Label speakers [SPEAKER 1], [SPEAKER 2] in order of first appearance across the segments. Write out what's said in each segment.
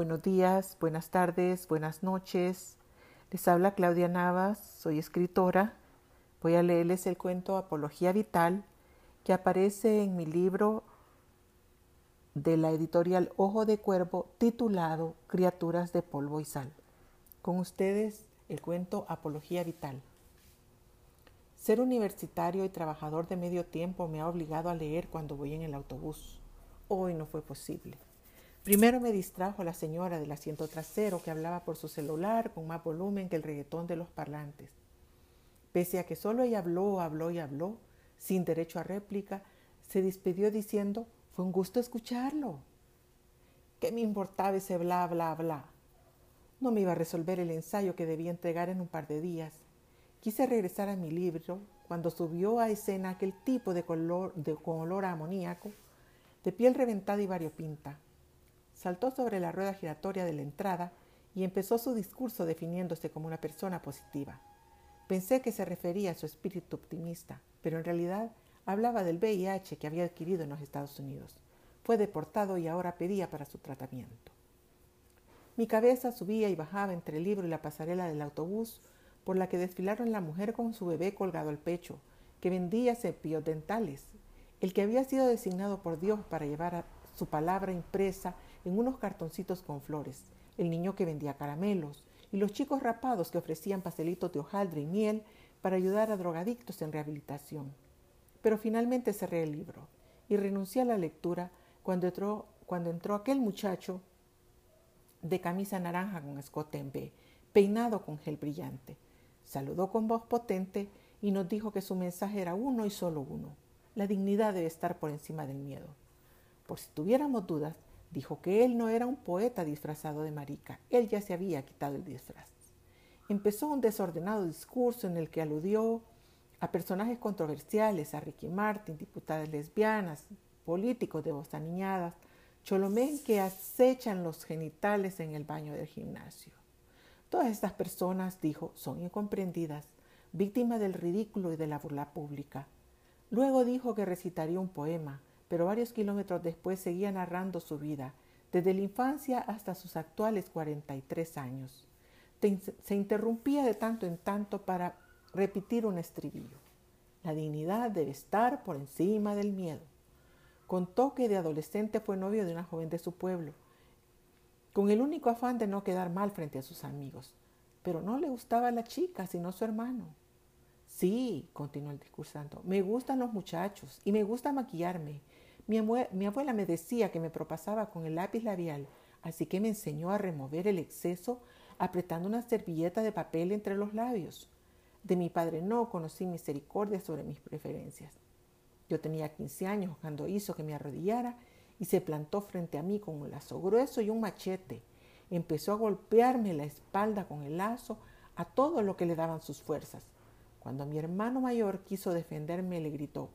[SPEAKER 1] Buenos días, buenas tardes, buenas noches. Les habla Claudia Navas, soy escritora. Voy a leerles el cuento Apología Vital que aparece en mi libro de la editorial Ojo de Cuervo titulado Criaturas de Polvo y Sal. Con ustedes el cuento Apología Vital. Ser universitario y trabajador de medio tiempo me ha obligado a leer cuando voy en el autobús. Hoy no fue posible. Primero me distrajo la señora del asiento trasero que hablaba por su celular con más volumen que el reggaetón de los parlantes. Pese a que solo ella habló, habló y habló, sin derecho a réplica, se despidió diciendo, fue un gusto escucharlo. ¿Qué me importaba ese bla, bla, bla? No me iba a resolver el ensayo que debía entregar en un par de días. Quise regresar a mi libro cuando subió a escena aquel tipo de color, de, con olor a amoníaco, de piel reventada y variopinta saltó sobre la rueda giratoria de la entrada y empezó su discurso definiéndose como una persona positiva. Pensé que se refería a su espíritu optimista, pero en realidad hablaba del VIH que había adquirido en los Estados Unidos. Fue deportado y ahora pedía para su tratamiento. Mi cabeza subía y bajaba entre el libro y la pasarela del autobús por la que desfilaron la mujer con su bebé colgado al pecho, que vendía cepillos dentales, el que había sido designado por Dios para llevar su palabra impresa en unos cartoncitos con flores, el niño que vendía caramelos y los chicos rapados que ofrecían pastelitos de hojaldre y miel para ayudar a drogadictos en rehabilitación. Pero finalmente cerré el libro y renuncié a la lectura cuando entró, cuando entró aquel muchacho de camisa naranja con escote en B, peinado con gel brillante. Saludó con voz potente y nos dijo que su mensaje era uno y solo uno. La dignidad debe estar por encima del miedo. Por si tuviéramos dudas, Dijo que él no era un poeta disfrazado de marica, él ya se había quitado el disfraz. Empezó un desordenado discurso en el que aludió a personajes controversiales, a Ricky Martin, diputadas lesbianas, políticos de voz aniñadas, cholomén que acechan los genitales en el baño del gimnasio. Todas estas personas, dijo, son incomprendidas, víctimas del ridículo y de la burla pública. Luego dijo que recitaría un poema, pero varios kilómetros después seguía narrando su vida, desde la infancia hasta sus actuales 43 años. Se interrumpía de tanto en tanto para repetir un estribillo. La dignidad debe estar por encima del miedo. Contó que de adolescente fue novio de una joven de su pueblo, con el único afán de no quedar mal frente a sus amigos. Pero no le gustaba la chica, sino su hermano. Sí, continuó el discursando, me gustan los muchachos y me gusta maquillarme mi, abuela me decía que me propasaba con el lápiz labial, así que me enseñó a remover el exceso apretando una servilleta de papel entre los labios. De mi padre no conocí misericordia sobre mis preferencias. Yo tenía 15 años cuando hizo que me arrodillara y se plantó frente a mí con un lazo grueso y un machete. Empezó a golpearme la espalda con el lazo a todo lo que le daban sus fuerzas. Cuando mi hermano mayor quiso defenderme, le gritó,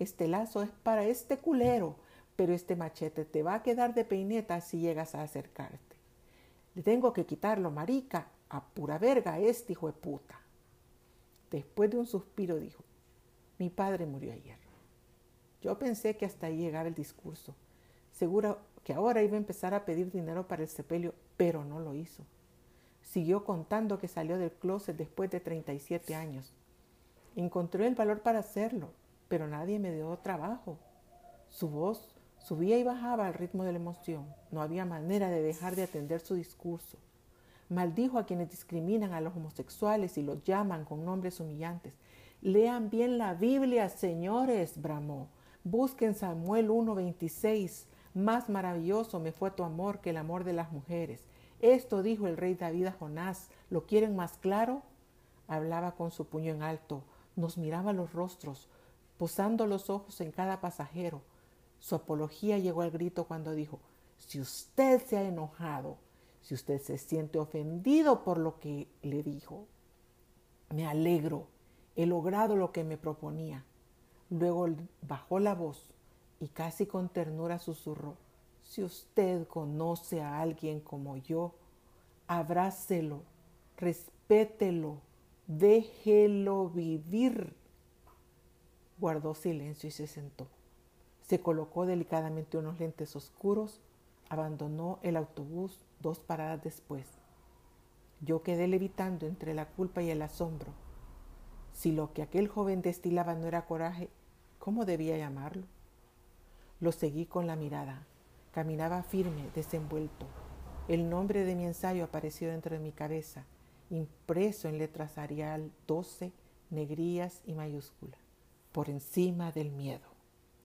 [SPEAKER 1] este lazo es para este culero, pero este machete te va a quedar de peineta si llegas a acercarte. Le tengo que quitarlo, marica, a pura verga este hijo de puta. Después de un suspiro dijo, mi padre murió ayer. Yo pensé que hasta ahí llegaba el discurso. Seguro que ahora iba a empezar a pedir dinero para el sepelio, pero no lo hizo. Siguió contando que salió del closet después de 37 años. Encontró el valor para hacerlo pero nadie me dio trabajo. Su voz subía y bajaba al ritmo de la emoción. No había manera de dejar de atender su discurso. Maldijo a quienes discriminan a los homosexuales y los llaman con nombres humillantes. Lean bien la Biblia, señores, bramó. Busquen Samuel 1.26. Más maravilloso me fue tu amor que el amor de las mujeres. Esto dijo el rey David a Jonás. ¿Lo quieren más claro? Hablaba con su puño en alto. Nos miraba los rostros posando los ojos en cada pasajero. Su apología llegó al grito cuando dijo, si usted se ha enojado, si usted se siente ofendido por lo que le dijo, me alegro, he logrado lo que me proponía. Luego bajó la voz y casi con ternura susurró, si usted conoce a alguien como yo, abrácelo, respételo, déjelo vivir. Guardó silencio y se sentó. Se colocó delicadamente unos lentes oscuros, abandonó el autobús dos paradas después. Yo quedé levitando entre la culpa y el asombro. Si lo que aquel joven destilaba no era coraje, ¿cómo debía llamarlo? Lo seguí con la mirada. Caminaba firme, desenvuelto. El nombre de mi ensayo apareció dentro de mi cabeza, impreso en letras arial 12, negrías y mayúsculas, por encima del miedo.